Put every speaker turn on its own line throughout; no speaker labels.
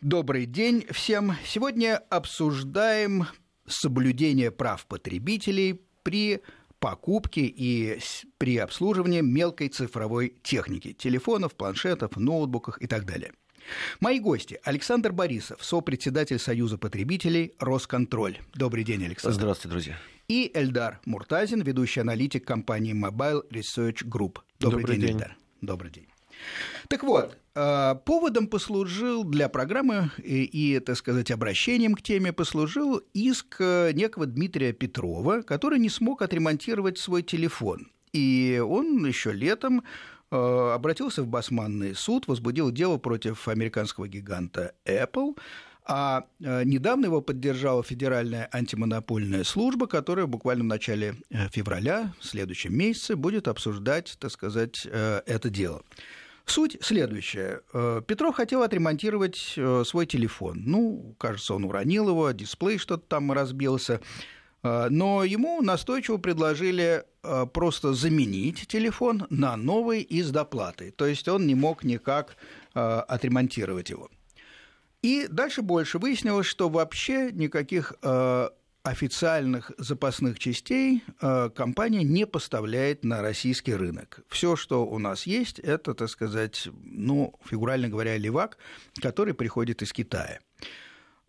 Добрый день всем. Сегодня обсуждаем соблюдение прав потребителей при покупке и при обслуживании мелкой цифровой техники, телефонов, планшетов, ноутбуках и так далее. Мои гости. Александр Борисов, сопредседатель Союза потребителей «Росконтроль». Добрый день, Александр.
Здравствуйте, друзья.
И Эльдар Муртазин, ведущий аналитик компании Mobile Research Group. Добрый, Добрый день, день, Эльдар. Добрый день. Так вот, э, поводом послужил для программы и, и, так сказать, обращением к теме послужил иск э, некого Дмитрия Петрова, который не смог отремонтировать свой телефон. И он еще летом э, обратился в Басманный суд, возбудил дело против американского гиганта Apple, а недавно его поддержала Федеральная антимонопольная служба, которая буквально в начале февраля, в следующем месяце, будет обсуждать, так сказать, это дело. Суть следующая. Э, Петров хотел отремонтировать э, свой телефон. Ну, кажется, он уронил его, дисплей что-то там разбился. Э, но ему настойчиво предложили просто заменить телефон на новый и с доплатой. То есть он не мог никак отремонтировать его. И дальше больше выяснилось, что вообще никаких официальных запасных частей э, компания не поставляет на российский рынок. Все, что у нас есть, это, так сказать, ну, фигурально говоря, левак, который приходит из Китая.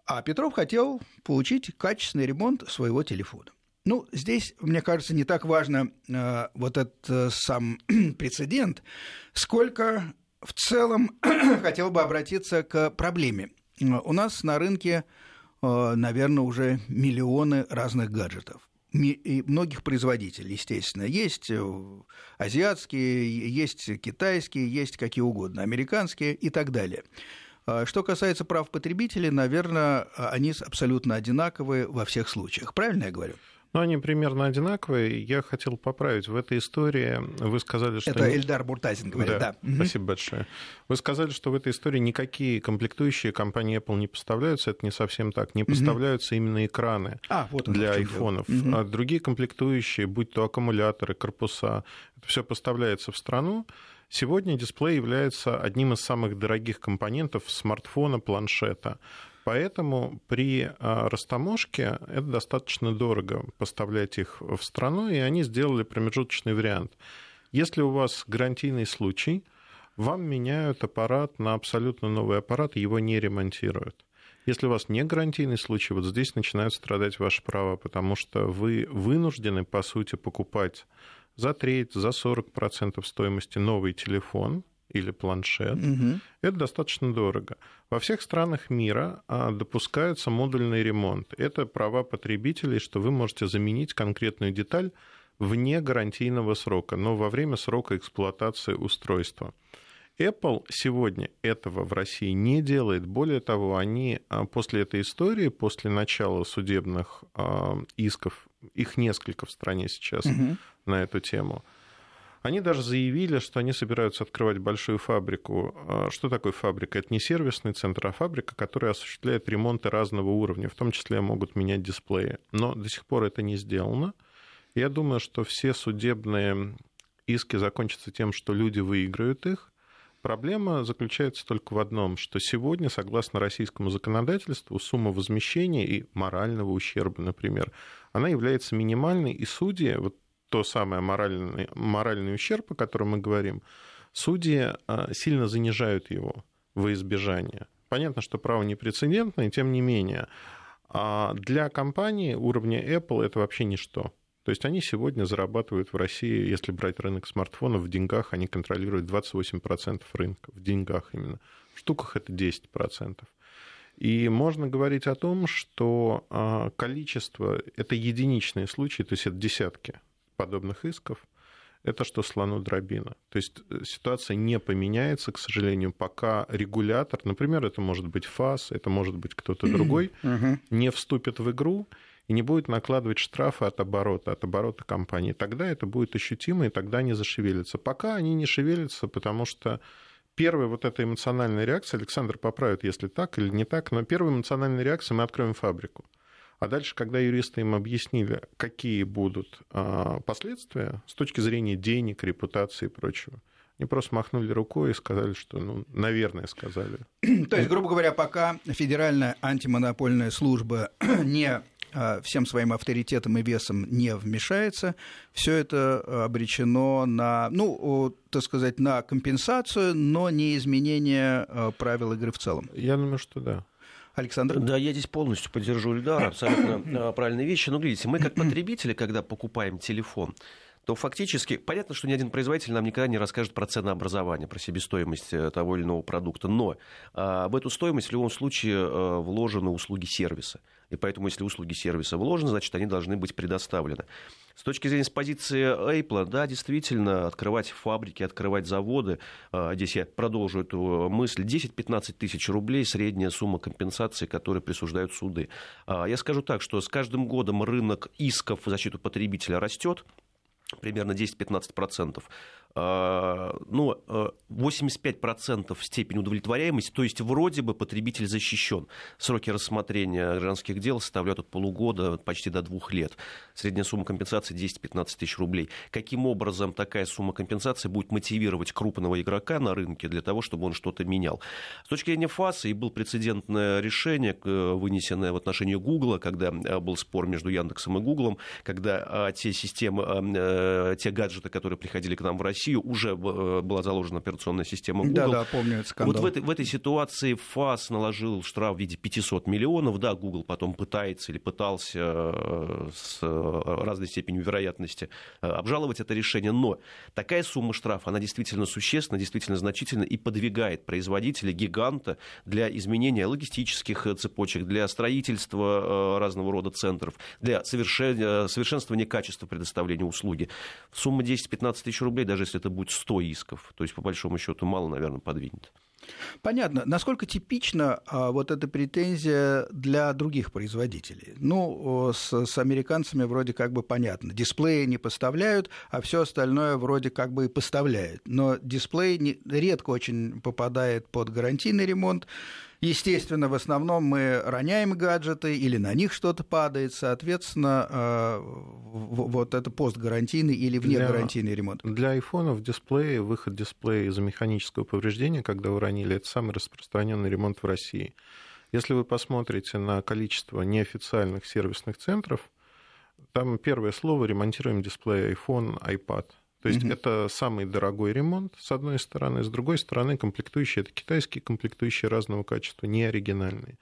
А Петров хотел получить качественный ремонт своего телефона. Ну, здесь, мне кажется, не так важно э, вот этот э, сам прецедент, сколько в целом хотел бы обратиться к проблеме. У нас на рынке Э, наверное, уже миллионы разных гаджетов. И многих производителей, естественно. Есть э, азиатские, есть китайские, есть какие угодно, американские и так далее. Э, что касается прав потребителей, наверное, они абсолютно одинаковые во всех случаях. Правильно я говорю?
Ну, они примерно одинаковые. Я хотел поправить. В этой истории вы сказали, что...
Это Эльдар Буртазин говорит, да.
да. Спасибо большое. Вы сказали, что в этой истории никакие комплектующие компании Apple не поставляются. Это не совсем так. Не поставляются именно экраны а, вот для айфонов. А другие комплектующие, будь то аккумуляторы, корпуса, это все поставляется в страну. Сегодня дисплей является одним из самых дорогих компонентов смартфона, планшета. Поэтому при а, растаможке это достаточно дорого поставлять их в страну, и они сделали промежуточный вариант. Если у вас гарантийный случай, вам меняют аппарат на абсолютно новый аппарат, его не ремонтируют. Если у вас не гарантийный случай, вот здесь начинают страдать ваши права, потому что вы вынуждены, по сути, покупать за треть, за 40% стоимости новый телефон, или планшет, угу. это достаточно дорого. Во всех странах мира а, допускается модульный ремонт. Это права потребителей, что вы можете заменить конкретную деталь вне гарантийного срока, но во время срока эксплуатации устройства. Apple сегодня этого в России не делает. Более того, они а, после этой истории, после начала судебных а, исков, их несколько в стране сейчас угу. на эту тему, они даже заявили, что они собираются открывать большую фабрику. А что такое фабрика? Это не сервисный центр, а фабрика, которая осуществляет ремонты разного уровня, в том числе могут менять дисплеи. Но до сих пор это не сделано. Я думаю, что все судебные иски закончатся тем, что люди выиграют их. Проблема заключается только в одном, что сегодня, согласно российскому законодательству, сумма возмещения и морального ущерба, например, она является минимальной, и судьи, вот то самое моральный, моральный ущерб, о котором мы говорим, судьи а, сильно занижают его во избежание. Понятно, что право непрецедентное, тем не менее. А для компании уровня Apple это вообще ничто. То есть они сегодня зарабатывают в России, если брать рынок смартфонов, в деньгах они контролируют 28% рынка, в деньгах именно. В штуках это 10%. И можно говорить о том, что а, количество, это единичные случаи, то есть это десятки подобных исков, это что слону дробина. То есть э, ситуация не поменяется, к сожалению, пока регулятор, например, это может быть ФАС, это может быть кто-то другой, не вступит в игру и не будет накладывать штрафы от оборота, от оборота компании. Тогда это будет ощутимо, и тогда они зашевелятся. Пока они не шевелятся, потому что первая вот эта эмоциональная реакция, Александр поправит, если так или не так, но первая эмоциональная реакция, мы откроем фабрику. А дальше, когда юристы им объяснили, какие будут а, последствия с точки зрения денег, репутации и прочего, Они просто махнули рукой и сказали, что, ну, наверное, сказали.
То есть, грубо говоря, пока Федеральная антимонопольная служба не а, всем своим авторитетом и весом не вмешается, все это обречено на, ну, так сказать, на компенсацию, но не изменение а, правил игры в целом.
Я думаю, что да.
Александр?
Да, я здесь полностью поддержу Ильдара, абсолютно правильные вещи. Но, видите, мы как потребители, когда покупаем телефон, то фактически понятно, что ни один производитель нам никогда не расскажет про ценообразование, про себестоимость э, того или иного продукта. Но а, в эту стоимость в любом случае а, вложены услуги сервиса. И поэтому, если услуги сервиса вложены, значит, они должны быть предоставлены. С точки зрения с позиции Apple, да, действительно, открывать фабрики, открывать заводы, а, здесь я продолжу эту мысль, 10-15 тысяч рублей средняя сумма компенсации, которую присуждают суды. Я скажу так, что с каждым годом рынок исков в защиту потребителя растет, примерно 10-15%. А, ну, 85% а, степень удовлетворяемости, то есть вроде бы потребитель защищен. Сроки рассмотрения гражданских дел составляют от полугода почти до двух лет. Средняя сумма компенсации 10-15 тысяч рублей. Каким образом такая сумма компенсации будет мотивировать крупного игрока на рынке для того, чтобы он что-то менял? С точки зрения ФАСа, и был прецедентное решение, вынесенное в отношении Гугла, когда а, был спор между Яндексом и Гуглом, когда те системы, э, те гаджеты, которые приходили к нам в Россию, уже э, была заложена операционная система Google.
Да, да, помню этот скандал.
Вот в этой, в этой ситуации ФАС наложил штраф в виде 500 миллионов. Да, Google потом пытается или пытался э, с разной степенью вероятности обжаловать это решение, но такая сумма штрафа, она действительно существенна, действительно значительна и подвигает производителя, гиганта для изменения логистических цепочек, для строительства разного рода центров, для совершенствования качества предоставления услуги. Сумма 10-15 тысяч рублей, даже если это будет 100 исков. То есть, по большому счету, мало, наверное, подвинет.
Понятно. Насколько типична а, вот эта претензия для других производителей? Ну, с, с американцами вроде как бы понятно. Дисплеи не поставляют, а все остальное вроде как бы и поставляют. Но дисплей не, редко очень попадает под гарантийный ремонт. Естественно, в основном мы роняем гаджеты или на них что-то падает, соответственно, э, вот это постгарантийный или внегарантийный ремонт.
Для айфонов дисплеи, выход дисплея из-за механического повреждения, когда уронили, это самый распространенный ремонт в России. Если вы посмотрите на количество неофициальных сервисных центров, там первое слово «ремонтируем дисплей iPhone, iPad». То есть mm-hmm. это самый дорогой ремонт, с одной стороны. С другой стороны, комплектующие это китайские комплектующие разного качества, не оригинальные.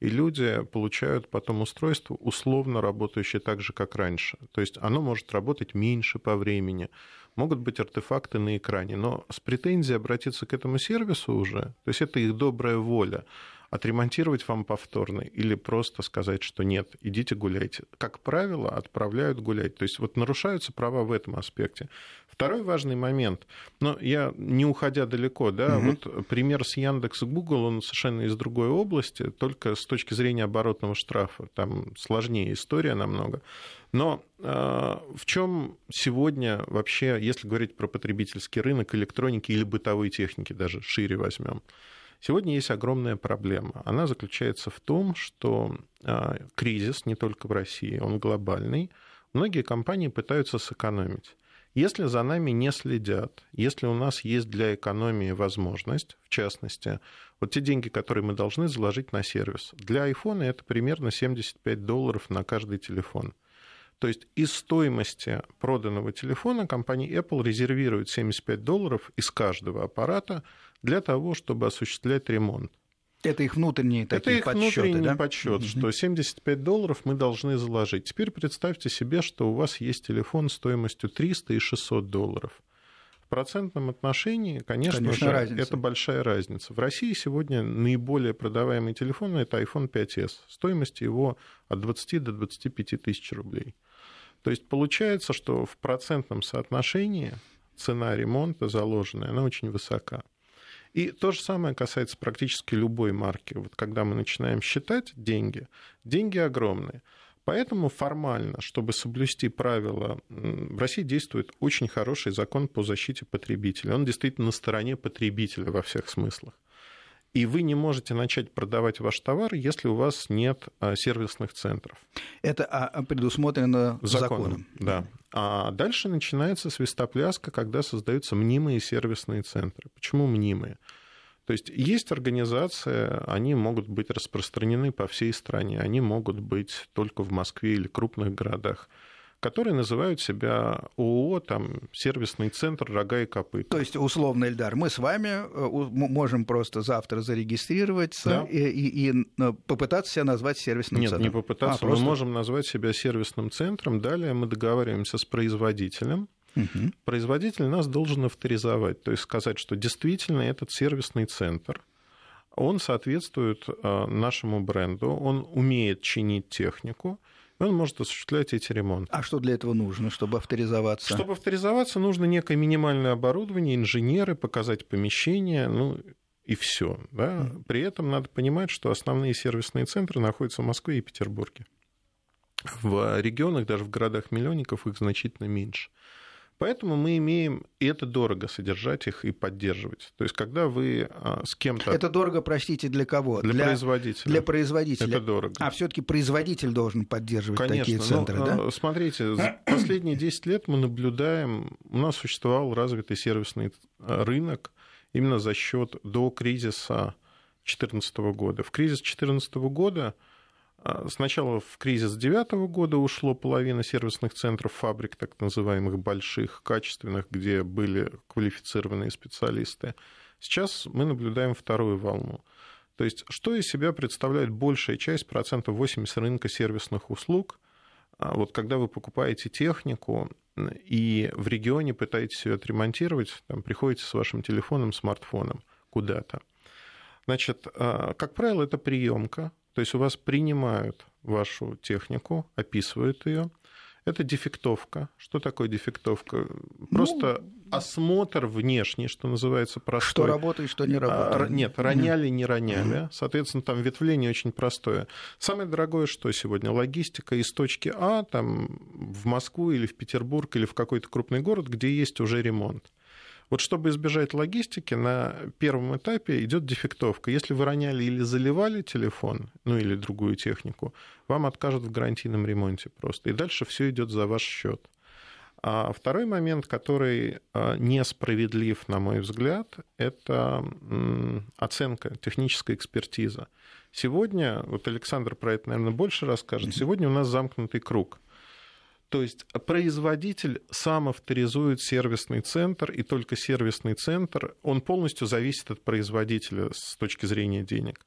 И люди получают потом устройство, условно работающее так же, как раньше. То есть оно может работать меньше по времени. Могут быть артефакты на экране, но с претензией обратиться к этому сервису уже, то есть это их добрая воля отремонтировать вам повторно или просто сказать, что нет, идите гуляйте. Как правило, отправляют гулять. То есть вот нарушаются права в этом аспекте. Второй важный момент, но я не уходя далеко, да, угу. вот пример с Яндекс и Google, он совершенно из другой области, только с точки зрения оборотного штрафа, там сложнее история намного. Но э, в чем сегодня вообще, если говорить про потребительский рынок электроники или бытовой техники, даже шире возьмем, Сегодня есть огромная проблема. Она заключается в том, что а, кризис не только в России, он глобальный. Многие компании пытаются сэкономить. Если за нами не следят, если у нас есть для экономии возможность, в частности, вот те деньги, которые мы должны заложить на сервис, для айфона это примерно 75 долларов на каждый телефон. То есть из стоимости проданного телефона компания Apple резервирует 75 долларов из каждого аппарата для того, чтобы осуществлять ремонт.
Это их внутренние такие
Это их
подсчеты,
внутренний
да?
подсчет, угу. что 75 долларов мы должны заложить. Теперь представьте себе, что у вас есть телефон стоимостью 300 и 600 долларов. В процентном отношении, конечно, конечно же, разница. это большая разница. В России сегодня наиболее продаваемый телефон – это iPhone 5s. Стоимость его от 20 до 25 тысяч рублей. То есть получается, что в процентном соотношении цена ремонта заложенная, она очень высока. И то же самое касается практически любой марки. Вот когда мы начинаем считать деньги, деньги огромные. Поэтому формально, чтобы соблюсти правила, в России действует очень хороший закон по защите потребителя. Он действительно на стороне потребителя во всех смыслах. И вы не можете начать продавать ваш товар, если у вас нет а, сервисных центров.
Это а, предусмотрено законом. законом.
Да. А дальше начинается свистопляска, когда создаются мнимые сервисные центры. Почему мнимые? То есть есть организации, они могут быть распространены по всей стране, они могут быть только в Москве или крупных городах которые называют себя ООО, там, сервисный центр «Рога и копыта».
То есть, условно, Эльдар, мы с вами э, можем просто завтра зарегистрироваться да. и, и, и э, попытаться себя назвать сервисным
Нет,
центром?
Нет, не попытаться. А, просто... Мы можем назвать себя сервисным центром. Далее мы договариваемся с производителем, Угу. Производитель нас должен авторизовать, то есть сказать, что действительно этот сервисный центр, он соответствует э, нашему бренду, он умеет чинить технику, он может осуществлять эти ремонты.
А что для этого нужно, чтобы авторизоваться?
Чтобы авторизоваться, нужно некое минимальное оборудование, инженеры, показать помещение, ну и все. Да? При этом надо понимать, что основные сервисные центры находятся в Москве и Петербурге. В регионах, даже в городах-миллионников, их значительно меньше. Поэтому мы имеем, и это дорого содержать их и поддерживать. То есть, когда вы а, с кем-то...
Это дорого, простите, для кого?
Для, для производителя.
Для производителя.
Это дорого.
А все таки производитель должен поддерживать Конечно, такие центры,
но,
да?
А, смотрите, за последние 10 лет мы наблюдаем, у нас существовал развитый сервисный а, рынок именно за счет до кризиса 2014 года. В кризис 2014 года сначала в кризис 2009 года ушло половина сервисных центров фабрик, так называемых больших, качественных, где были квалифицированные специалисты. Сейчас мы наблюдаем вторую волну. То есть, что из себя представляет большая часть, процентов 80 рынка сервисных услуг, а вот когда вы покупаете технику и в регионе пытаетесь ее отремонтировать, там, приходите с вашим телефоном, смартфоном куда-то. Значит, а, как правило, это приемка, то есть у вас принимают вашу технику, описывают ее. Это дефектовка. Что такое дефектовка? Просто ну, осмотр внешний, что называется, простой.
Что работает, что не а, работает.
нет, роняли, не роняли. Соответственно, там ветвление очень простое. Самое дорогое, что сегодня? Логистика из точки А там, в Москву или в Петербург или в какой-то крупный город, где есть уже ремонт. Вот чтобы избежать логистики, на первом этапе идет дефектовка. Если вы роняли или заливали телефон, ну или другую технику, вам откажут в гарантийном ремонте просто. И дальше все идет за ваш счет. А второй момент, который а, несправедлив, на мой взгляд, это оценка, техническая экспертиза. Сегодня, вот Александр про это, наверное, больше расскажет, сегодня у нас замкнутый круг. То есть производитель сам авторизует сервисный центр, и только сервисный центр, он полностью зависит от производителя с точки зрения денег.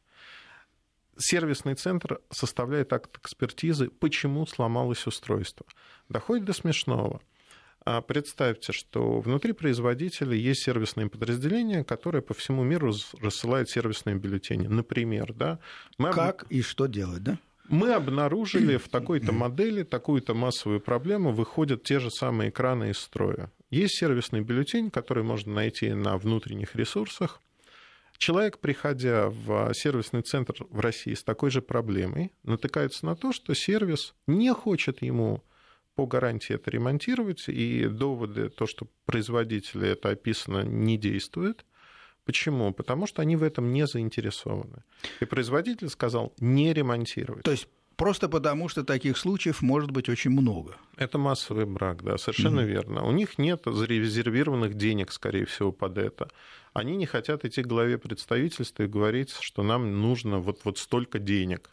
Сервисный центр составляет акт экспертизы, почему сломалось устройство. Доходит до смешного. А представьте, что внутри производителя есть сервисные подразделения, которые по всему миру рассылают сервисные бюллетени. Например, да,
мы... как и что делать, да?
Мы обнаружили в такой-то модели такую-то массовую проблему, выходят те же самые экраны из строя. Есть сервисный бюллетень, который можно найти на внутренних ресурсах. Человек, приходя в сервисный центр в России с такой же проблемой, натыкается на то, что сервис не хочет ему по гарантии это ремонтировать, и доводы, то, что производители это описано, не действуют. Почему? Потому что они в этом не заинтересованы. И производитель сказал не ремонтировать.
То есть Просто потому, что таких случаев может быть очень много.
Это массовый брак, да, совершенно mm-hmm. верно. У них нет зарезервированных денег, скорее всего, под это. Они не хотят идти к главе представительства и говорить, что нам нужно вот, вот столько денег.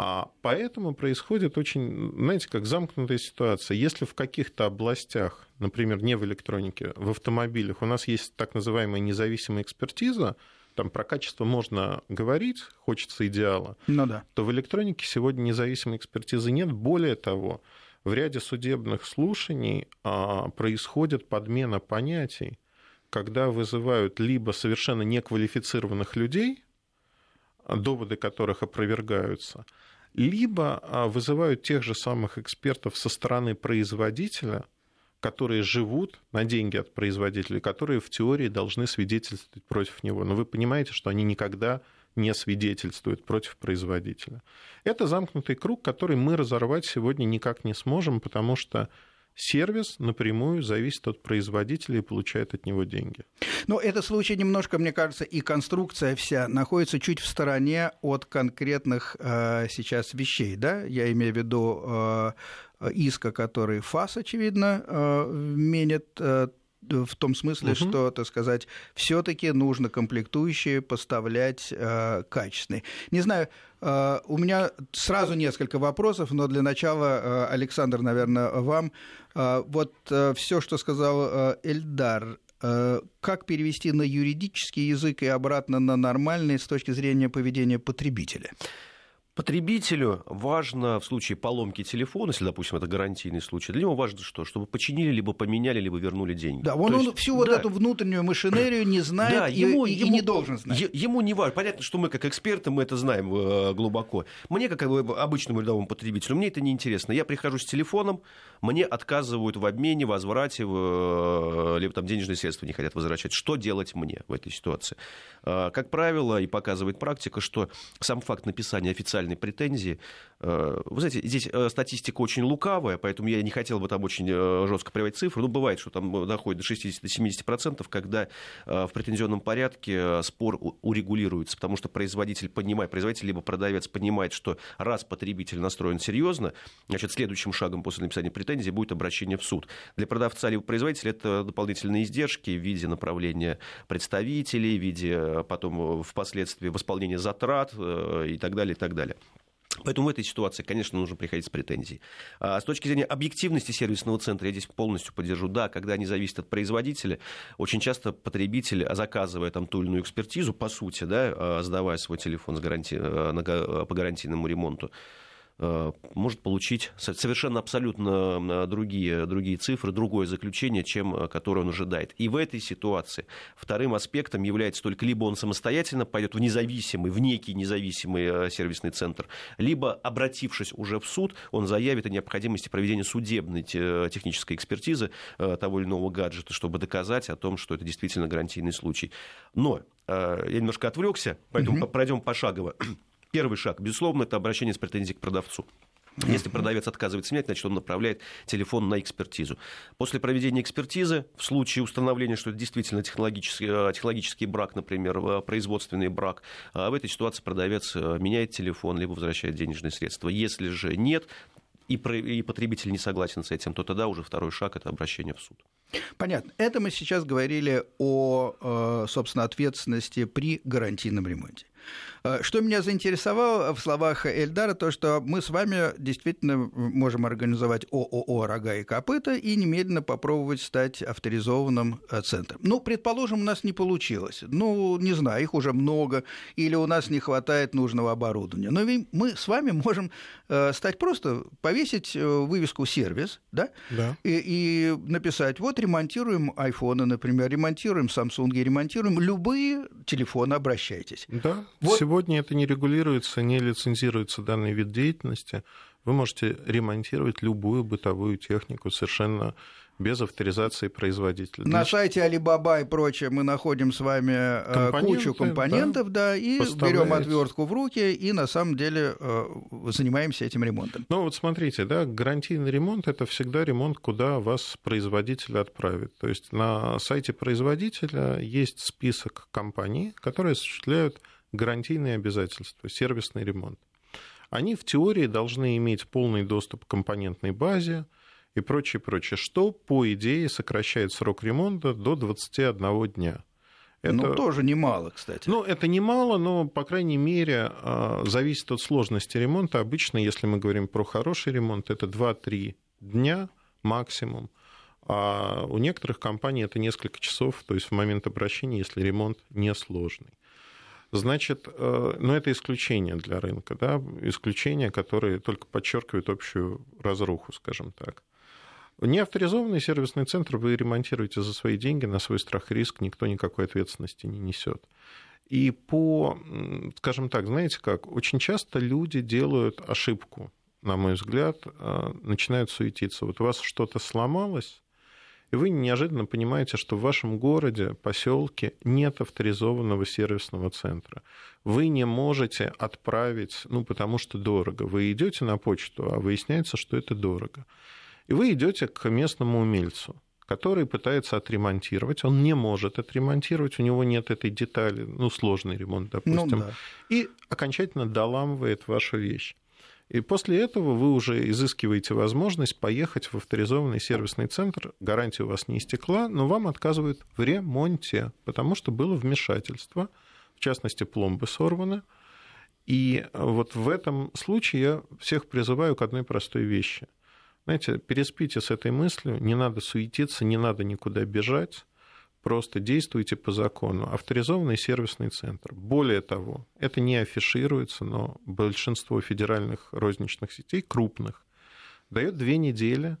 А поэтому происходит очень, знаете, как замкнутая ситуация. Если в каких-то областях, например, не в электронике, в автомобилях у нас есть так называемая независимая экспертиза, там про качество можно говорить, хочется идеала,
ну да.
то в электронике сегодня независимой экспертизы нет. Более того, в ряде судебных слушаний а, происходит подмена понятий, когда вызывают либо совершенно неквалифицированных людей, доводы которых опровергаются, либо а, вызывают тех же самых экспертов со стороны производителя, которые живут на деньги от производителей, которые в теории должны свидетельствовать против него. Но вы понимаете, что они никогда не свидетельствуют против производителя. Это замкнутый круг, который мы разорвать сегодня никак не сможем, потому что сервис напрямую зависит от производителя и получает от него деньги.
Но этот случай немножко, мне кажется, и конструкция вся находится чуть в стороне от конкретных э, сейчас вещей, да? Я имею в виду э, иска, который ФАС, очевидно, э, менит э, в том смысле, угу. что, так сказать, все-таки нужно комплектующие поставлять э, качественные. Не знаю, э, у меня сразу несколько вопросов, но для начала, э, Александр, наверное, вам. Э, вот э, все, что сказал э, Эльдар, э, как перевести на юридический язык и обратно на нормальный с точки зрения поведения потребителя?
Потребителю важно в случае поломки телефона, если, допустим, это гарантийный случай, для него важно что? Чтобы починили, либо поменяли, либо вернули деньги.
Да, он, есть, всю да. вот эту внутреннюю машинерию не знает да, и, ему, и, ему, и не должен знать.
Ему не важно. Понятно, что мы как эксперты, мы это знаем э, глубоко. Мне, как обычному рядовому потребителю, мне это не интересно. Я прихожу с телефоном, мне отказывают в обмене, возврате, в, э, либо там денежные средства не хотят возвращать. Что делать мне в этой ситуации? Э, как правило, и показывает практика, что сам факт написания официальной официальной претензии. Э, вы знаете, здесь э, статистика очень лукавая, поэтому я не хотел бы там очень э, жестко приводить цифры. Ну, бывает, что там доходит до 60-70%, когда в претензионном порядке спор урегулируется, потому что производитель понимает, производитель либо продавец понимает, что раз потребитель настроен серьезно, значит, следующим шагом после написания претензии будет обращение в суд. Для продавца либо производителя это дополнительные издержки в виде направления представителей, в виде потом впоследствии восполнения затрат и так далее, и так далее. Поэтому в этой ситуации, конечно, нужно приходить с претензией. А с точки зрения объективности сервисного центра, я здесь полностью поддержу. Да, когда они зависят от производителя, очень часто потребитель, заказывая там ту или иную экспертизу, по сути, да, а, сдавая свой телефон с гаранти... Э, по гарантийному ремонту, может получить совершенно абсолютно другие, другие цифры, другое заключение, чем э, которое он ожидает. И в этой ситуации вторым аспектом является только либо он самостоятельно пойдет в независимый, в некий независимый э, сервисный центр, либо, обратившись уже в суд, он заявит о необходимости проведения судебной технической экспертизы того или иного гаджета, чтобы доказать о том, что это действительно гарантийный случай. Но я немножко отвлекся, поэтому угу. пройдем пошагово. Первый шаг, безусловно, это обращение с претензией к продавцу. Если продавец отказывается менять, значит, он направляет телефон на экспертизу. После проведения экспертизы, в случае установления, что это действительно технологический, э, технологический брак, например, э, производственный брак, э, в этой ситуации продавец меняет телефон, либо возвращает денежные средства. Если же нет, и, потребитель не согласен с этим, то тогда уже второй шаг – это обращение в суд.
Понятно. Это мы сейчас говорили о, собственно, ответственности при гарантийном ремонте. Э, что меня заинтересовало в словах Эльдара, то, что мы с вами действительно можем организовать ООО «Рога и копыта» и немедленно попробовать стать авторизованным э, центром. Ну, предположим, у нас не получилось. Ну, не знаю, их уже много, или у нас не хватает нужного оборудования. Но мы с вами можем э, стать просто, повесить вывеску «сервис», да? Да. И, и написать, вот ремонтируем айфоны, например, ремонтируем Samsung, ремонтируем любые телефоны, обращайтесь.
Да, вот. Сегодня это не регулируется, не лицензируется данный вид деятельности. Вы можете ремонтировать любую бытовую технику совершенно без авторизации производителя.
На Значит, сайте Alibaba и прочее мы находим с вами э, кучу компонентов, да, да и берем отвертку в руки и на самом деле э, занимаемся этим ремонтом.
Ну вот смотрите, да, гарантийный ремонт это всегда ремонт, куда вас производитель отправит. То есть на сайте производителя есть список компаний, которые осуществляют гарантийные обязательства, сервисный ремонт. Они в теории должны иметь полный доступ к компонентной базе и прочее, прочее, что, по идее, сокращает срок ремонта до 21 дня.
Это... Ну, тоже немало, кстати.
Ну, это немало, но, по крайней мере, а, зависит от сложности ремонта. Обычно, если мы говорим про хороший ремонт, это 2-3 дня максимум. А у некоторых компаний это несколько часов, то есть в момент обращения, если ремонт несложный. Значит, ну это исключение для рынка, да, исключение, которое только подчеркивает общую разруху, скажем так. Неавторизованный сервисный центр вы ремонтируете за свои деньги, на свой страх и риск, никто никакой ответственности не несет. И по, скажем так, знаете как, очень часто люди делают ошибку, на мой взгляд, э, начинают суетиться. Вот у вас что-то сломалось, и вы неожиданно понимаете, что в вашем городе, поселке нет авторизованного сервисного центра. Вы не можете отправить, ну, потому что дорого. Вы идете на почту, а выясняется, что это дорого. И вы идете к местному умельцу, который пытается отремонтировать, он не может отремонтировать, у него нет этой детали, ну, сложный ремонт, допустим, ну, да. и окончательно доламывает вашу вещь. И после этого вы уже изыскиваете возможность поехать в авторизованный сервисный центр. Гарантия у вас не истекла, но вам отказывают в ремонте, потому что было вмешательство, в частности, пломбы сорваны. И вот в этом случае я всех призываю к одной простой вещи. Знаете, переспите с этой мыслью, не надо суетиться, не надо никуда бежать просто действуйте по закону. Авторизованный сервисный центр. Более того, это не афишируется, но большинство федеральных розничных сетей, крупных, дает две недели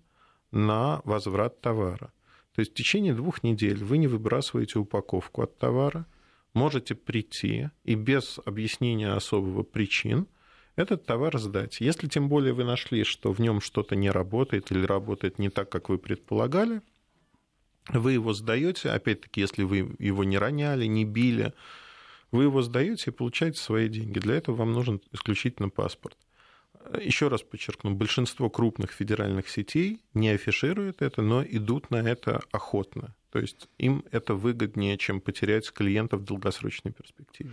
на возврат товара. То есть в течение двух недель вы не выбрасываете упаковку от товара, можете прийти и без объяснения особого причин этот товар сдать. Если тем более вы нашли, что в нем что-то не работает или работает не так, как вы предполагали, вы его сдаете, опять-таки, если вы его не роняли, не били, вы его сдаете и получаете свои деньги. Для этого вам нужен исключительно паспорт. Еще раз подчеркну, большинство крупных федеральных сетей не афишируют это, но идут на это охотно. То есть им это выгоднее, чем потерять клиентов в долгосрочной перспективе.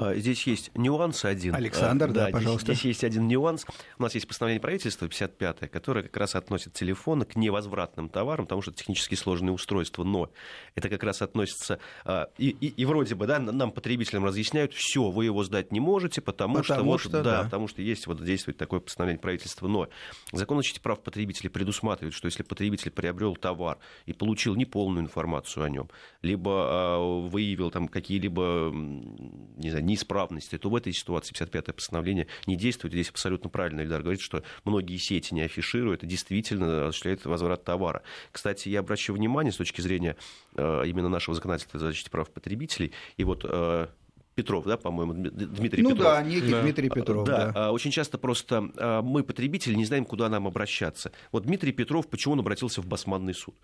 А, здесь есть нюанс один.
Александр, а, да, да пожалуйста.
Здесь, здесь есть один нюанс. У нас есть постановление правительства 55-е, которое как раз относит телефоны к невозвратным товарам, потому что это технически сложные устройства, но это как раз относится... А, и, и, и вроде бы, да, нам, потребителям, разъясняют, все, вы его сдать не можете, потому, потому что... Вот, что да, да, потому что есть вот действует такое постановление правительства, но закон о защите прав потребителей предусматривает, что если потребитель приобрел товар и получил неполную информацию о нем, либо выявил там какие-либо, не знаю, неисправности, то в этой ситуации 55-е постановление не действует. Здесь абсолютно правильно Эльдар говорит, что многие сети не афишируют, и действительно осуществляет возврат товара. Кстати, я обращу внимание с точки зрения э, именно нашего законодательства о защите прав потребителей, и вот э, Петров, да, по-моему, Дмитрий
ну,
Петров.
Ну да, некий да. Дмитрий Петров.
Да, да, очень часто просто мы, потребители, не знаем, куда нам обращаться. Вот Дмитрий Петров, почему он обратился в Басманный суд?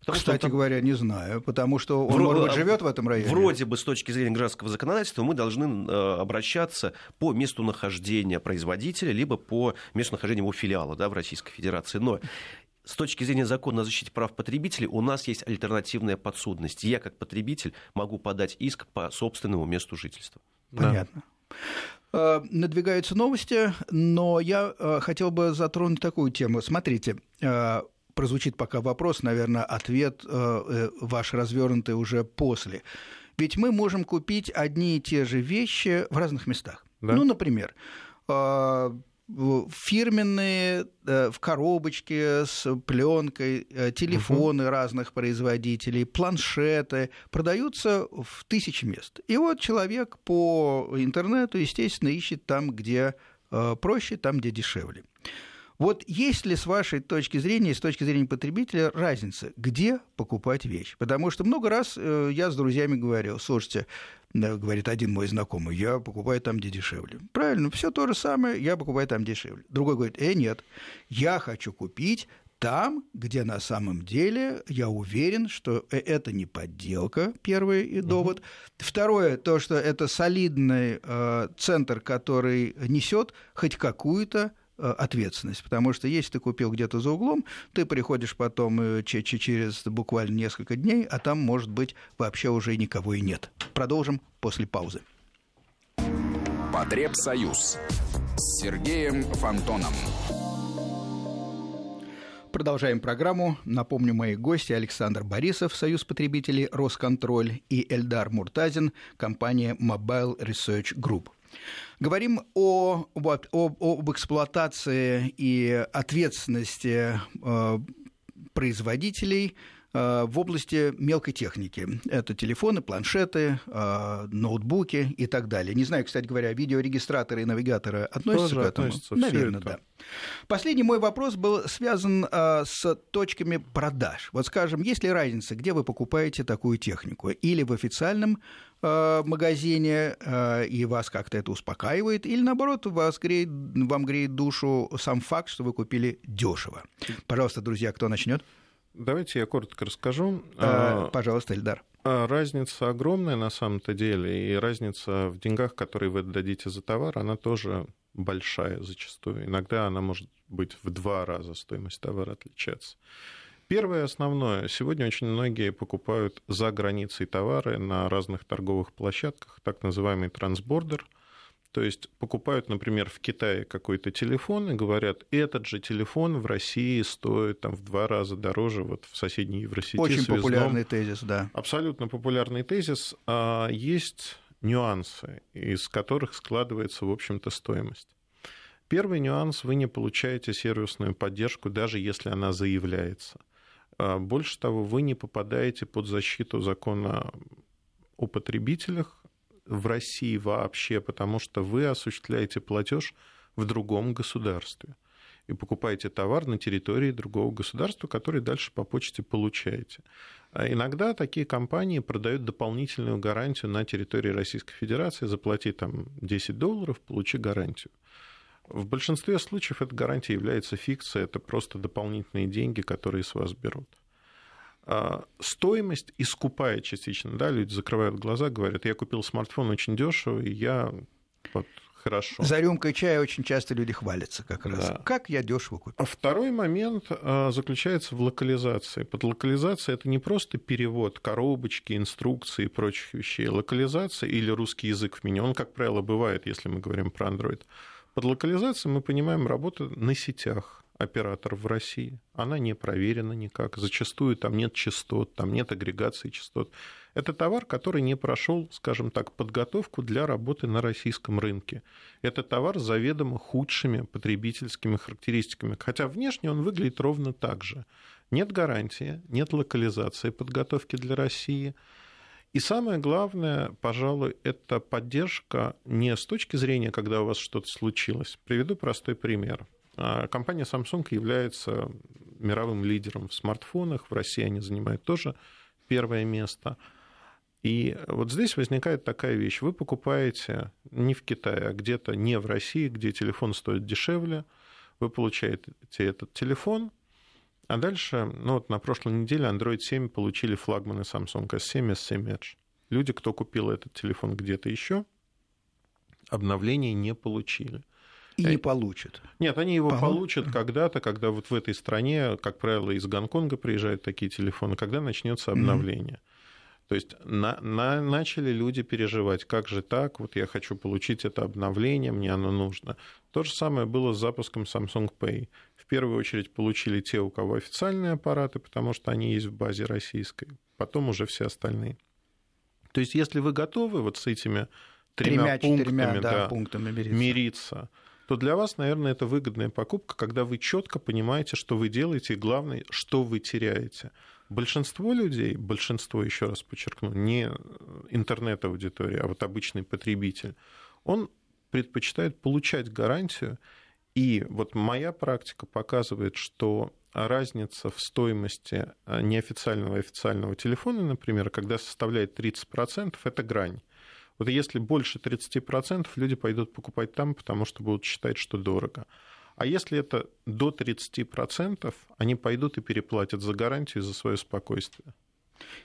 Потому Кстати там... говоря, не знаю, потому что он, Вро... может быть, живет в этом районе.
Вроде бы с точки зрения гражданского законодательства мы должны э, обращаться по месту нахождения производителя, либо по месту нахождения его филиала да, в Российской Федерации. Но с точки зрения закона о защите прав потребителей у нас есть альтернативная подсудность. Я, как потребитель, могу подать иск по собственному месту жительства.
Понятно. Да. Надвигаются новости, но я э, хотел бы затронуть такую тему. Смотрите, э, прозвучит пока вопрос, наверное, ответ э, э, ваш развернутый уже после. Ведь мы можем купить одни и те же вещи в разных местах. Да? Ну, например, э, фирменные в коробочке с пленкой телефоны угу. разных производителей, планшеты продаются в тысячи мест. И вот человек по интернету, естественно, ищет там, где проще, там, где дешевле. Вот есть ли с вашей точки зрения, с точки зрения потребителя, разница, где покупать вещь? Потому что много раз э, я с друзьями говорил, слушайте, говорит один мой знакомый, я покупаю там, где дешевле. Правильно, все то же самое, я покупаю там дешевле. Другой говорит, э, нет, я хочу купить там, где на самом деле я уверен, что э, это не подделка, первый довод. Угу. Второе, то, что это солидный э, центр, который несет хоть какую-то Э, ответственность, потому что если ты купил где-то за углом, ты приходишь потом э, через буквально несколько дней, а там, может быть, вообще уже никого и нет. Продолжим после паузы.
Потребсоюз с Сергеем Фонтоном.
Продолжаем программу. Напомню, мои гости Александр Борисов, Союз потребителей Росконтроль и Эльдар Муртазин, компания Mobile Research Group. Говорим о, об, об эксплуатации и ответственности э, производителей э, в области мелкой техники. Это телефоны, планшеты, э, ноутбуки и так далее. Не знаю, кстати говоря, видеорегистраторы и навигаторы относятся Тоже к этому? Относятся, Наверное, да. Последний мой вопрос был связан с точками продаж. Вот скажем, есть ли разница, где вы покупаете такую технику? Или в официальном Э, магазине, э, и вас как-то это успокаивает, или наоборот, вас греет, вам греет душу сам факт, что вы купили дешево. Пожалуйста, друзья, кто начнет?
Давайте я коротко расскажу.
А, пожалуйста, Эльдар.
Разница огромная на самом-то деле, и разница в деньгах, которые вы дадите за товар, она тоже большая зачастую. Иногда она может быть в два раза стоимость товара отличаться. Первое основное. Сегодня очень многие покупают за границей товары на разных торговых площадках, так называемый трансбордер. То есть покупают, например, в Китае какой-то телефон и говорят, этот же телефон в России стоит там, в два раза дороже вот в соседней Евросети.
Очень связном. популярный тезис, да.
Абсолютно популярный тезис. А есть нюансы, из которых складывается, в общем-то, стоимость. Первый нюанс – вы не получаете сервисную поддержку, даже если она заявляется. А больше того, вы не попадаете под защиту закона о потребителях в России вообще, потому что вы осуществляете платеж в другом государстве и покупаете товар на территории другого государства, который дальше по почте получаете. А иногда такие компании продают дополнительную гарантию на территории Российской Федерации, заплати там 10 долларов, получи гарантию. В большинстве случаев эта гарантия является фикцией, это просто дополнительные деньги, которые с вас берут. А, стоимость искупает частично, да, люди закрывают глаза, говорят, я купил смартфон очень дешево, и я вот хорошо.
За рюмкой чая очень часто люди хвалятся как раз. Да. Как я дешево купил. А
второй момент а, заключается в локализации. Под локализацией это не просто перевод коробочки, инструкции и прочих вещей. Локализация или русский язык в меню, он, как правило, бывает, если мы говорим про Android. Под локализацией мы понимаем работу на сетях операторов в России. Она не проверена никак. Зачастую там нет частот, там нет агрегации частот. Это товар, который не прошел, скажем так, подготовку для работы на российском рынке. Это товар с заведомо худшими потребительскими характеристиками, хотя внешне он выглядит ровно так же. Нет гарантии, нет локализации подготовки для России – и самое главное, пожалуй, это поддержка не с точки зрения, когда у вас что-то случилось. Приведу простой пример. А, компания Samsung является мировым лидером в смартфонах. В России они занимают тоже первое место. И вот здесь возникает такая вещь. Вы покупаете не в Китае, а где-то не в России, где телефон стоит дешевле. Вы получаете этот телефон, а дальше, ну вот на прошлой неделе Android 7 получили флагманы Samsung S7, S7 Edge. Люди, кто купил этот телефон где-то еще, обновления не получили.
И не получат.
Нет, они его Полу... получат когда-то, когда вот в этой стране, как правило, из Гонконга приезжают такие телефоны, когда начнется обновление. То есть на, на, начали люди переживать, как же так, вот я хочу получить это обновление, мне оно нужно. То же самое было с запуском Samsung Pay. В первую очередь получили те, у кого официальные аппараты, потому что они есть в базе российской, потом уже все остальные. То есть если вы готовы вот с этими тремя, тремя пунктами, да, да, пунктами мириться. мириться, то для вас, наверное, это выгодная покупка, когда вы четко понимаете, что вы делаете, и главное, что вы теряете. Большинство людей, большинство, еще раз подчеркну, не интернет-аудитория, а вот обычный потребитель, он предпочитает получать гарантию, и вот моя практика показывает, что разница в стоимости неофициального и официального телефона, например, когда составляет 30%, это грань. Вот если больше 30%, люди пойдут покупать там, потому что будут считать, что дорого. А если это до 30%, они пойдут и переплатят за гарантию и за свое спокойствие.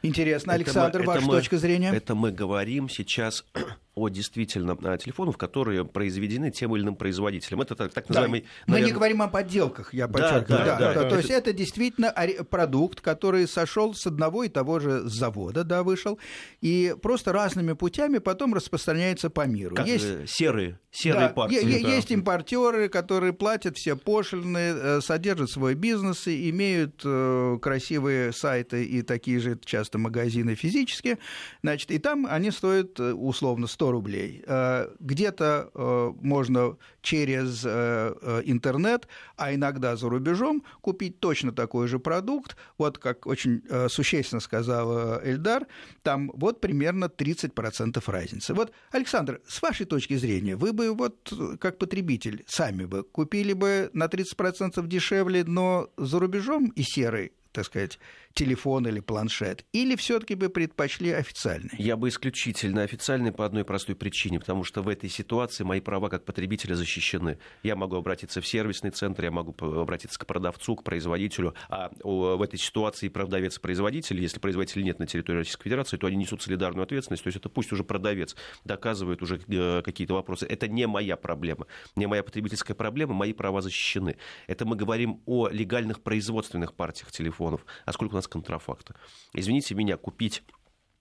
Интересно, Александр, это ваша мы, точка зрения?
Это мы говорим сейчас о действительно телефонах, которые произведены тем или иным производителем. Это так, так называемый... Да,
наверное... Мы не говорим о подделках, я подчеркиваю. Да, да, да, да, да. То есть это действительно продукт, который сошел с одного и того же завода, да, вышел, и просто разными путями потом распространяется по миру.
Как есть серые, серые да, партии.
Да. Есть импортеры, которые платят все пошлины, э, содержат свой бизнес, и имеют э, красивые сайты и такие же часто магазины физические, значит, и там они стоят э, условно 100 100 рублей. Э, где-то э, можно через э, интернет, а иногда за рубежом, купить точно такой же продукт. Вот как очень существенно сказал Эльдар, там вот примерно 30% разницы. Вот, Александр, с вашей точки зрения, вы бы вот как потребитель сами бы купили бы на 30% дешевле, но за рубежом и серый так сказать, телефон или планшет? Или все-таки бы предпочли официальный?
Я бы исключительно официальный по одной простой причине, потому что в этой ситуации мои права как потребителя защищены. Я могу обратиться в сервисный центр, я могу обратиться к продавцу, к производителю, а в этой ситуации продавец и производитель, если производителя нет на территории Российской Федерации, то они несут солидарную ответственность, то есть это пусть уже продавец доказывает уже э, какие-то вопросы. Это не моя проблема, не моя потребительская проблема, мои права защищены. Это мы говорим о легальных производственных партиях телефонов, а сколько у нас контрафакта. Извините меня, купить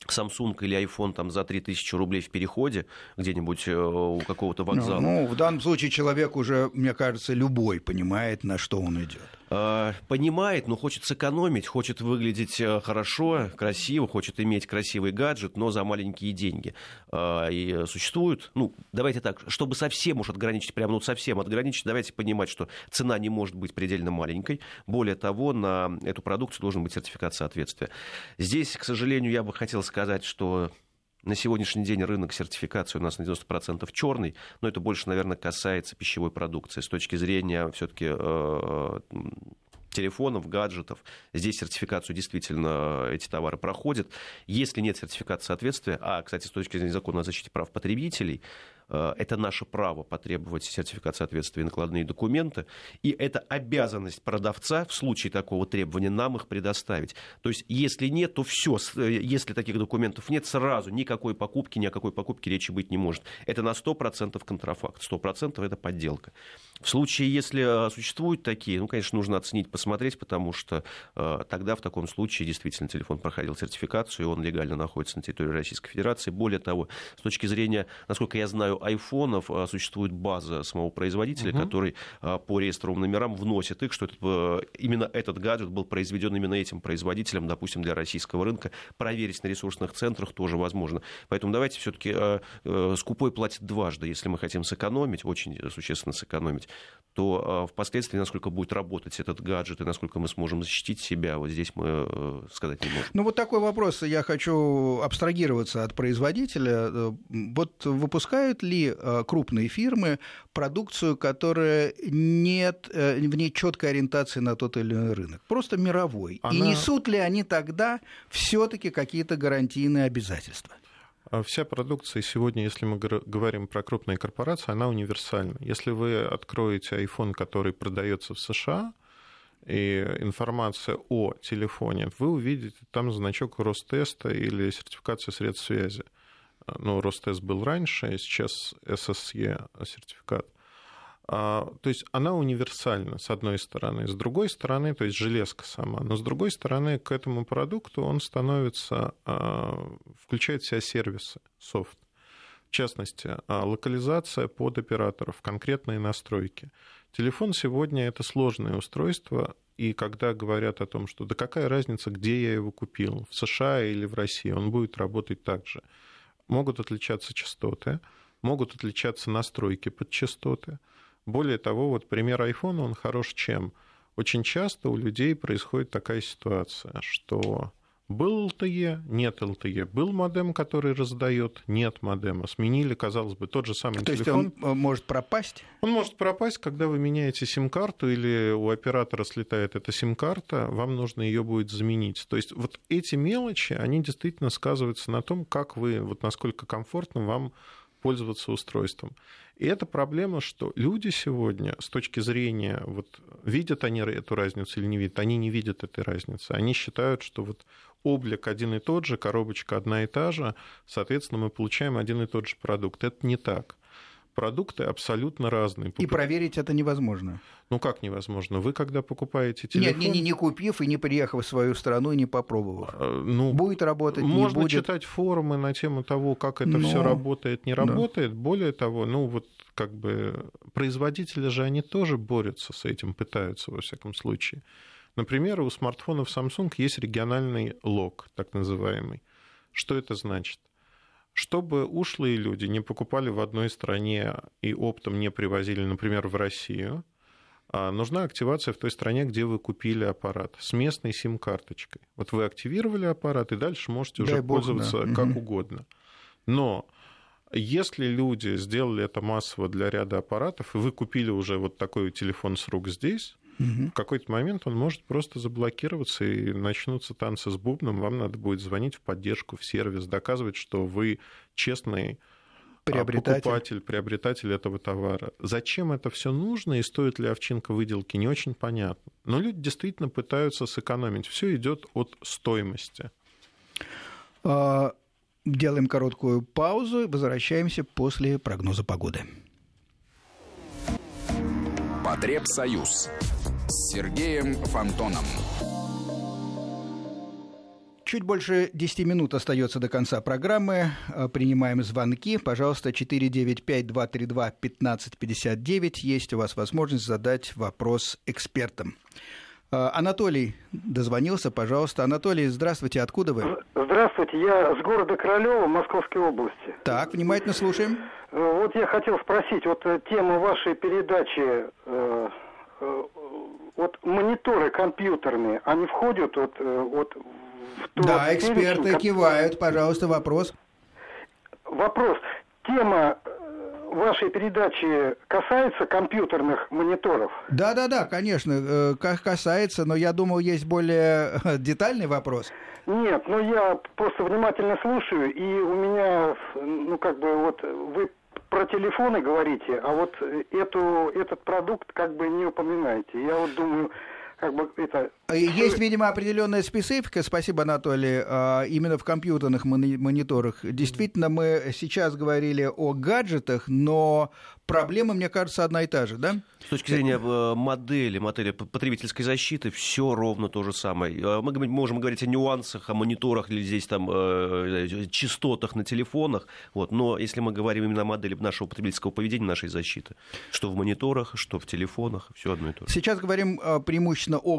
Samsung или iPhone там за 3000 рублей в переходе где-нибудь э, у какого-то вокзала.
Ну, ну, в данном случае человек уже, мне кажется, любой понимает, на что он идет.
А, понимает, но хочет сэкономить, хочет выглядеть э, хорошо, красиво, хочет иметь красивый гаджет, но за маленькие деньги. А, и существуют, ну, давайте так, чтобы совсем уж отграничить, прямо ну совсем отграничить, давайте понимать, что цена не может быть предельно маленькой. Более того, на эту продукцию должен быть сертификат соответствия. Здесь, к сожалению, я бы хотел сказать, что на сегодняшний день рынок сертификации у нас на 90% черный, но это больше, наверное, касается пищевой продукции. С точки зрения все-таки э, телефонов, гаджетов. Здесь сертификацию действительно эти товары проходят. Если нет сертификата соответствия, а, кстати, с точки зрения закона о защите прав потребителей, Э, это наше право потребовать сертификат соответствия и накладные документы, и это обязанность продавца в случае такого требования нам их предоставить. То есть, если нет, то все, э, если таких документов нет, сразу никакой покупки, ни о какой покупке речи быть не может. Это на 100% контрафакт, 100% это подделка. В случае, если э, существуют такие, ну, конечно, нужно оценить, посмотреть, потому что э, тогда в таком случае действительно телефон проходил сертификацию, и он легально находится на территории Российской Федерации. Более того, с точки зрения, насколько я знаю, айфонов э, существует база самого производителя, угу. который э, по реестровым номерам вносит их, что это, именно этот гаджет был произведен именно этим производителем, допустим, для российского рынка. Проверить на ресурсных центрах тоже возможно. Поэтому давайте все-таки скупой платит дважды, если мы хотим сэкономить, очень существенно сэкономить, то впоследствии, насколько будет работать этот гаджет и насколько мы сможем защитить себя, вот здесь мы сказать не можем.
Ну вот такой вопрос. Я хочу абстрагироваться от производителя. Вот выпускают ли Э, крупные фирмы продукцию, которая нет, э, в ней четкой ориентации на тот или иной рынок, просто мировой. Она... И несут ли они тогда все-таки какие-то гарантийные обязательства?
А вся продукция сегодня, если мы говорим про крупные корпорации, она универсальна. Если вы откроете iPhone, который продается в США, и информация о телефоне, вы увидите там значок Ростеста или сертификация средств связи ну, Ростест был раньше, сейчас ССЕ сертификат. А, то есть она универсальна, с одной стороны. С другой стороны, то есть железка сама. Но с другой стороны, к этому продукту он становится, а, включает в себя сервисы, софт. В частности, а, локализация под операторов, конкретные настройки. Телефон сегодня это сложное устройство, и когда говорят о том, что да какая разница, где я его купил, в США или в России, он будет работать так же могут отличаться частоты, могут отличаться настройки под частоты. Более того, вот пример iPhone, он хорош чем? Очень часто у людей происходит такая ситуация, что был LTE, нет LTE. Был модем, который раздает, нет модема. Сменили, казалось бы, тот же самый
То
телефон.
есть он э, может пропасть?
Он может пропасть, когда вы меняете сим-карту или у оператора слетает эта сим-карта, вам нужно ее будет заменить. То есть вот эти мелочи, они действительно сказываются на том, как вы, вот насколько комфортно вам пользоваться устройством. И это проблема, что люди сегодня с точки зрения, вот, видят они эту разницу или не видят, они не видят этой разницы. Они считают, что вот облик один и тот же, коробочка одна и та же, соответственно, мы получаем один и тот же продукт. Это не так. Продукты абсолютно разные.
И проверить это невозможно.
Ну как невозможно? Вы когда покупаете телефон...
Нет, не, не, не купив и не приехав в свою страну и не попробовав. А, ну, будет работать,
Можно
не будет.
читать форумы на тему того, как это Но... все работает, не работает. Да. Более того, ну вот как бы производители же они тоже борются с этим, пытаются во всяком случае. Например, у смартфонов Samsung есть региональный лог, так называемый. Что это значит? Чтобы ушлые люди не покупали в одной стране и оптом не привозили, например, в Россию, а нужна активация в той стране, где вы купили аппарат, с местной сим-карточкой. Вот вы активировали аппарат, и дальше можете Дай уже бог, пользоваться да. как угу. угодно. Но если люди сделали это массово для ряда аппаратов, и вы купили уже вот такой телефон с рук здесь, Угу. В какой-то момент он может просто заблокироваться и начнутся танцы с бубном. Вам надо будет звонить в поддержку, в сервис, доказывать, что вы честный а, приобретатель. покупатель, приобретатель этого товара. Зачем это все нужно и стоит ли овчинка выделки, не очень понятно. Но люди действительно пытаются сэкономить. Все идет от стоимости.
А, делаем короткую паузу, возвращаемся после прогноза погоды.
Потребсоюз с Сергеем Фонтоном.
Чуть больше 10 минут остается до конца программы. Э, принимаем звонки. Пожалуйста, 495-232-1559. Есть у вас возможность задать вопрос экспертам. Э, Анатолий дозвонился, пожалуйста. Анатолий, здравствуйте, откуда вы?
Здравствуйте, я с города Королева, Московской области.
Так, внимательно слушаем.
Э, вот я хотел спросить, вот тема вашей передачи вот мониторы компьютерные, они входят вот, вот
да, эксперты перечень, кивают. Пожалуйста, вопрос.
Вопрос. Тема э, вашей передачи касается компьютерных мониторов?
Да, да, да, конечно, э, касается, но я думал, есть более э, детальный вопрос.
Нет, ну я просто внимательно слушаю, и у меня, ну как бы вот вы про телефоны говорите, а вот эту, этот продукт как бы не упоминаете. Я вот думаю, как бы это...
Есть, видимо, определенная специфика, спасибо, Анатолий, а, именно в компьютерных мониторах. Действительно, мы сейчас говорили о гаджетах, но проблема, мне кажется, одна и та же, да?
С точки зрения э, модели, модели потребительской защиты, все ровно то же самое. Э, мы можем говорить о нюансах, о мониторах или здесь там э, частотах на телефонах, вот, но если мы говорим именно о модели нашего потребительского поведения, нашей защиты, что в мониторах, что в телефонах, все одно и то же.
Сейчас говорим преимущественно о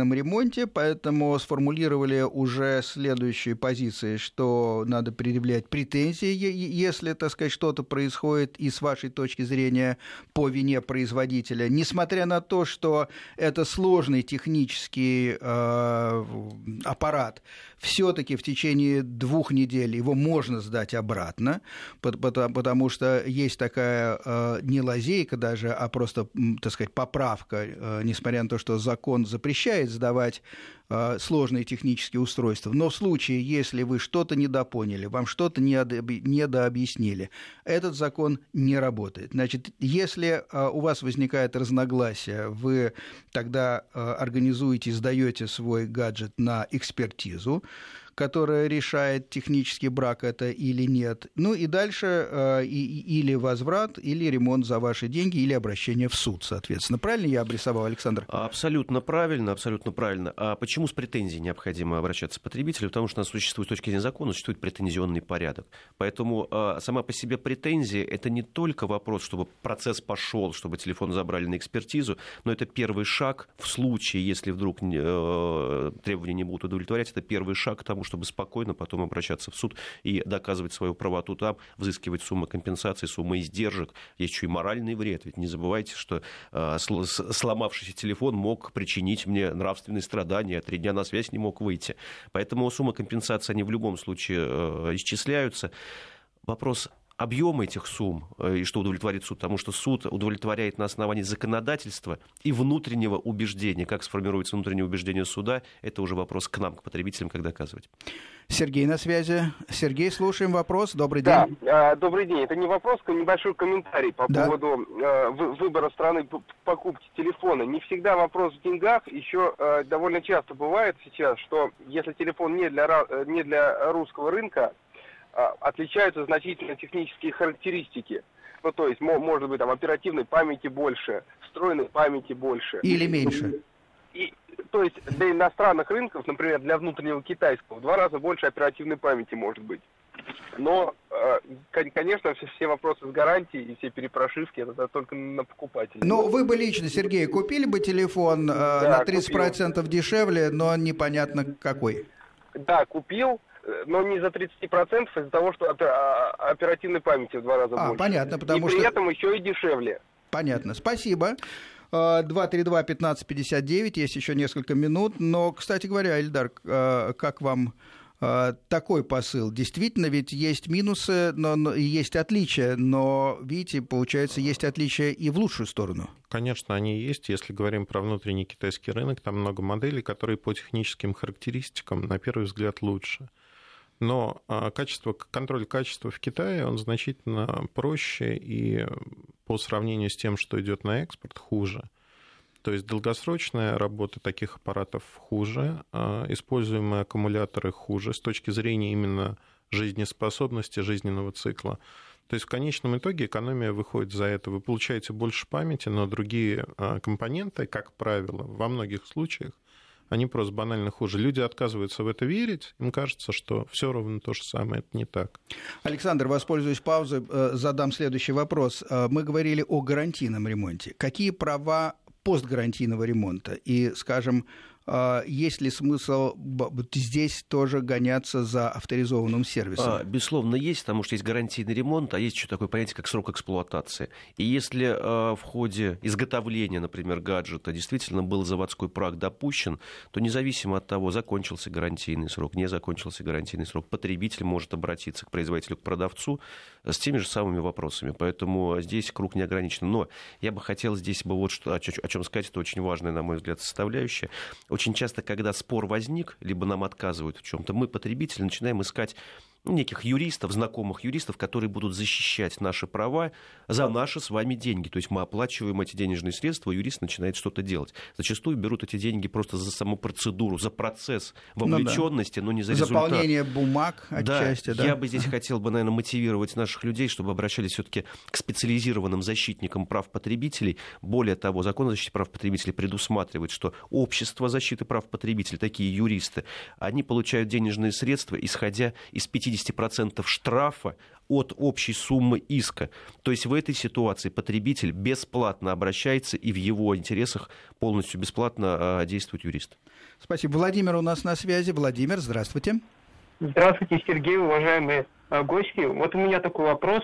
гарантийном ремонте, поэтому сформулировали уже следующие позиции, что надо предъявлять претензии, если, так сказать, что-то происходит и с вашей точки зрения по вине производителя, несмотря на то, что это сложный технический э, аппарат, все-таки в течение двух недель его можно сдать обратно, потому, потому что есть такая э, не лазейка даже, а просто, так сказать, поправка, э, несмотря на то, что закон запрещает сдавать сложные технические устройства. Но в случае, если вы что-то недопоняли, вам что-то недообъяснили, этот закон не работает. Значит, если э, у вас возникает разногласие, вы тогда э, организуете, сдаете свой гаджет на экспертизу, которая решает, технический брак это или нет. Ну и дальше э, и, или возврат, или ремонт за ваши деньги, или обращение в суд, соответственно. Правильно я обрисовал, Александр?
Абсолютно правильно, абсолютно правильно. А почему с претензией необходимо обращаться к потребителю? Потому что у нас существует, с точки зрения закона, существует претензионный порядок. Поэтому э, сама по себе претензия – это не только вопрос, чтобы процесс пошел, чтобы телефон забрали на экспертизу, но это первый шаг в случае, если вдруг э, требования не будут удовлетворять, это первый шаг к тому, чтобы спокойно потом обращаться в суд и доказывать свою правоту там, взыскивать суммы компенсации, суммы издержек. Есть еще и моральный вред. Ведь не забывайте, что э, сломавшийся телефон мог причинить мне нравственные страдания, три дня на связь не мог выйти. Поэтому суммы компенсации, они в любом случае э, исчисляются. Вопрос объем этих сумм э, и что удовлетворит суд, потому что суд удовлетворяет на основании законодательства и внутреннего убеждения. Как сформируется внутреннее убеждение суда, это уже вопрос к нам, к потребителям, как доказывать.
Сергей на связи. Сергей, слушаем вопрос. Добрый день.
Да, добрый день. Это не вопрос, а небольшой комментарий по да. поводу э, выбора страны покупки телефона. Не всегда вопрос в деньгах. Еще э, довольно часто бывает сейчас, что если телефон не для, не для русского рынка, отличаются значительно технические характеристики. Ну, то есть, может быть, там оперативной памяти больше, встроенной памяти больше.
Или меньше.
И, то есть, для иностранных рынков, например, для внутреннего китайского, в два раза больше оперативной памяти может быть. Но, э, конечно, все, все вопросы с гарантией и все перепрошивки, это только на покупателя.
Ну, вы бы лично, Сергей, купили бы телефон э, да, на 30% купил. дешевле, но непонятно какой?
Да, купил, но не за 30% из-за того, что а, оперативной памяти в два раза а, больше.
понятно, потому
и
что...
при этом еще и дешевле.
Понятно, спасибо. 232-1559, есть еще несколько минут. Но, кстати говоря, Эльдар, а, как вам а, такой посыл. Действительно, ведь есть минусы, но, но есть отличия, но, видите, получается, есть отличия и в лучшую сторону.
Конечно, они есть. Если говорим про внутренний китайский рынок, там много моделей, которые по техническим характеристикам, на первый взгляд, лучше. Но а, качество, контроль качества в Китае, он значительно проще и по сравнению с тем, что идет на экспорт, хуже. То есть долгосрочная работа таких аппаратов хуже, а используемые аккумуляторы хуже с точки зрения именно жизнеспособности жизненного цикла. То есть в конечном итоге экономия выходит за это. Вы получаете больше памяти, но другие а, компоненты, как правило, во многих случаях, они просто банально хуже. Люди отказываются в это верить, им кажется, что все ровно то же самое. Это не так.
Александр, воспользуюсь паузой, э, задам следующий вопрос. Э, мы говорили о гарантийном ремонте. Какие права постгарантийного ремонта. И, скажем, есть ли смысл здесь тоже гоняться за авторизованным сервисом? А,
безусловно, есть, потому что есть гарантийный ремонт, а есть еще такое понятие, как срок эксплуатации. И если а, в ходе изготовления, например, гаджета действительно был заводской праг допущен, то независимо от того, закончился гарантийный срок, не закончился гарантийный срок, потребитель может обратиться к производителю, к продавцу с теми же самыми вопросами. Поэтому здесь круг не ограничен. Но я бы хотел здесь бы вот что, о чем сказать, это очень важная, на мой взгляд, составляющая очень часто, когда спор возник, либо нам отказывают в чем-то, мы, потребители, начинаем искать неких юристов, знакомых юристов, которые будут защищать наши права за наши с вами деньги. То есть мы оплачиваем эти денежные средства, юрист начинает что-то делать. Зачастую берут эти деньги просто за саму процедуру, за процесс вовлеченности, ну, да. но не за результат.
Заполнение бумаг отчасти, да.
да? Я бы здесь хотел бы, наверное, мотивировать наших людей, чтобы обращались все-таки к специализированным защитникам прав потребителей. Более того, закон о защите прав потребителей предусматривает, что общество защиты прав потребителей, такие юристы, они получают денежные средства, исходя из 50 50% штрафа от общей суммы иска. То есть в этой ситуации потребитель бесплатно обращается, и в его интересах полностью бесплатно а, действует юрист.
Спасибо. Владимир у нас на связи. Владимир, здравствуйте.
Здравствуйте, Сергей, уважаемые а, гости. Вот у меня такой вопрос.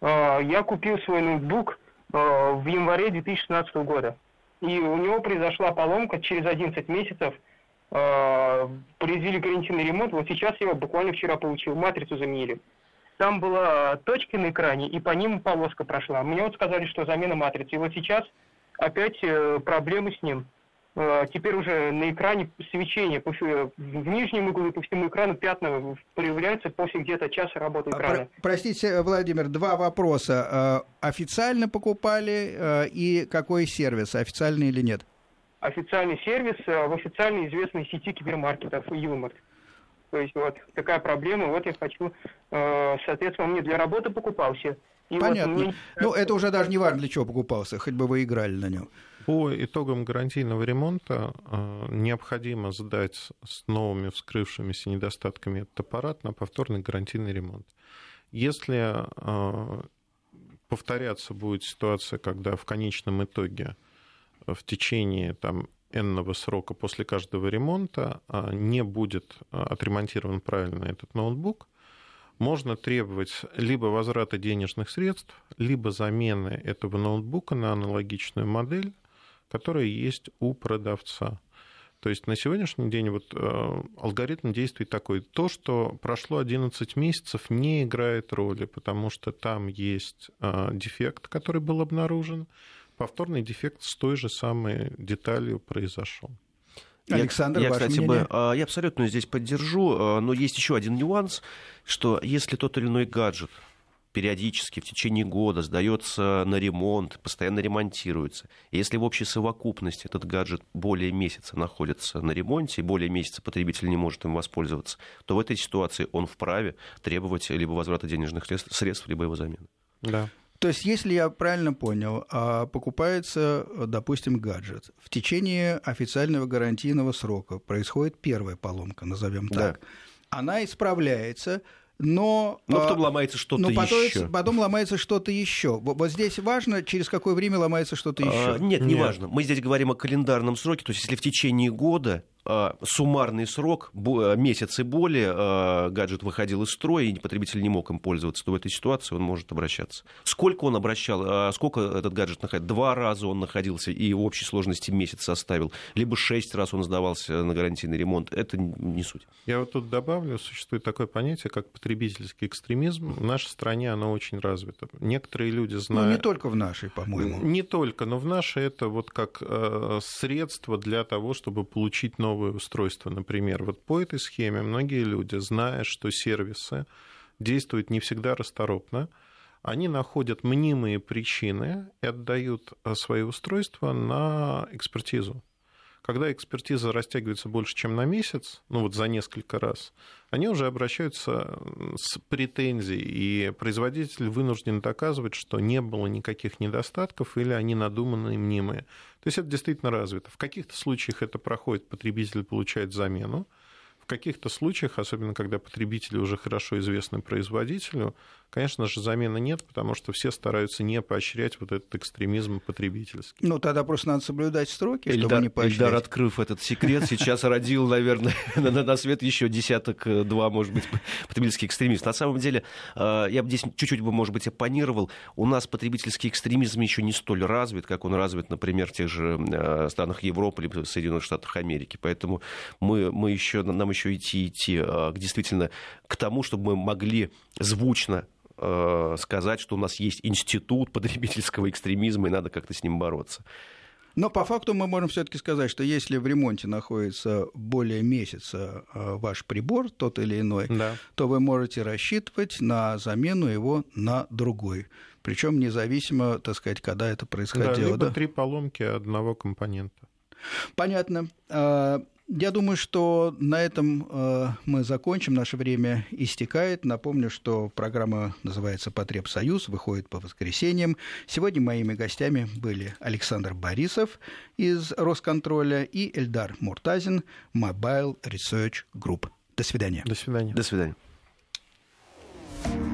А, я купил свой ноутбук в январе 2016 года. И у него произошла поломка через 11 месяцев – произвели гарантийный ремонт. Вот сейчас я его буквально вчера получил, матрицу заменили. Там была точка на экране, и по ним полоска прошла. Мне вот сказали, что замена матрицы. И вот сейчас опять э, проблемы с ним. Э, теперь уже на экране свечение в нижнем углу по всему экрану пятна проявляются после где-то часа работы а, экрана.
Про- простите, Владимир, два вопроса. Э, официально покупали и какой сервис, официальный или нет?
Официальный сервис э, в официальной известной сети кибермаркетов Юмарт. То есть вот такая проблема, вот я хочу, э, соответственно, он мне для работы покупался.
И Понятно. Вот мне... Ну, это уже даже не важно, для чего покупался, хоть бы вы играли на нем.
По итогам гарантийного ремонта э, необходимо сдать с новыми вскрывшимися недостатками этот аппарат на повторный гарантийный ремонт. Если повторяться будет ситуация, когда в конечном итоге в течение там, энного срока после каждого ремонта а, не будет а, отремонтирован правильно этот ноутбук, можно требовать либо возврата денежных средств, либо замены этого ноутбука на аналогичную модель, которая есть у продавца. То есть на сегодняшний день вот э, алгоритм действует такой. То, что прошло 11 месяцев, не играет роли, потому что там есть э, дефект, который был обнаружен, повторный дефект с той же самой деталью произошел.
Александр,
я,
я
кстати,
мнение?
бы, а, я абсолютно здесь поддержу, а, но есть еще один нюанс, что если тот или иной гаджет периодически в течение года сдается на ремонт, постоянно ремонтируется. И если в общей совокупности этот гаджет более месяца находится на ремонте, и более месяца потребитель не может им воспользоваться, то в этой ситуации он вправе требовать либо возврата денежных средств, либо его замены.
Да. То есть, если я правильно понял, а, покупается, допустим, гаджет, в течение официального гарантийного срока происходит первая поломка, назовем так. Да. Она исправляется, но...
Но потом а, ломается что-то но потом, еще.
Потом ломается что-то еще. Вот здесь важно, через какое время ломается что-то еще.
А, нет, не важно. Мы здесь говорим о календарном сроке. То есть, если в течение года а, суммарный срок, месяц и более, а, гаджет выходил из строя, и потребитель не мог им пользоваться, то в этой ситуации он может обращаться. Сколько он обращал, а, сколько этот гаджет находился? Два раза он находился и в общей сложности месяц составил, либо шесть раз он сдавался на гарантийный ремонт, это не суть.
Я вот тут добавлю, существует такое понятие, как потребительский экстремизм. В нашей стране оно очень развито. Некоторые люди знают...
Ну, не только в нашей, по-моему.
Не только, но в нашей это вот как э, средство для того, чтобы получить новые новое устройство, например. Вот по этой схеме многие люди, зная, что сервисы действуют не всегда расторопно, они находят мнимые причины и отдают э, свои устройства на экспертизу. Когда экспертиза растягивается больше, чем на месяц, ну вот за несколько раз, они уже обращаются с претензией, и производитель вынужден доказывать, что не было никаких недостатков или они надуманные, мнимые. То есть это действительно развито. В каких-то случаях это проходит, потребитель получает замену, в каких-то случаях, особенно когда потребители уже хорошо известны производителю, конечно же, замены нет, потому что все стараются не поощрять вот этот экстремизм потребительский.
Ну, тогда просто надо соблюдать строки, Эльдар, чтобы не поощрять.
Эльдар, открыв этот секрет, сейчас родил, наверное, на свет еще десяток-два, может быть, потребительских экстремистов. На самом деле, э, я бы здесь чуть-чуть, бы, может быть, оппонировал. У нас потребительский экстремизм еще не столь развит, как он развит, например, в тех же э, странах Европы или Соединенных Штатах Америки. Поэтому мы, мы еще, нам еще идти, идти а, действительно к тому, чтобы мы могли звучно а, сказать, что у нас есть институт потребительского экстремизма, и надо как-то с ним бороться.
Но по факту мы можем все-таки сказать, что если в ремонте находится более месяца а, ваш прибор, тот или иной, да. то вы можете рассчитывать на замену его на другой. Причем независимо, так сказать, когда это происходило. Да,
либо да? три поломки одного компонента.
Понятно. Я думаю, что на этом э, мы закончим. Наше время истекает. Напомню, что программа называется «Потребсоюз», выходит по воскресеньям. Сегодня моими гостями были Александр Борисов из Росконтроля и Эльдар Муртазин, Mobile Research Group. До свидания.
До свидания.
До свидания.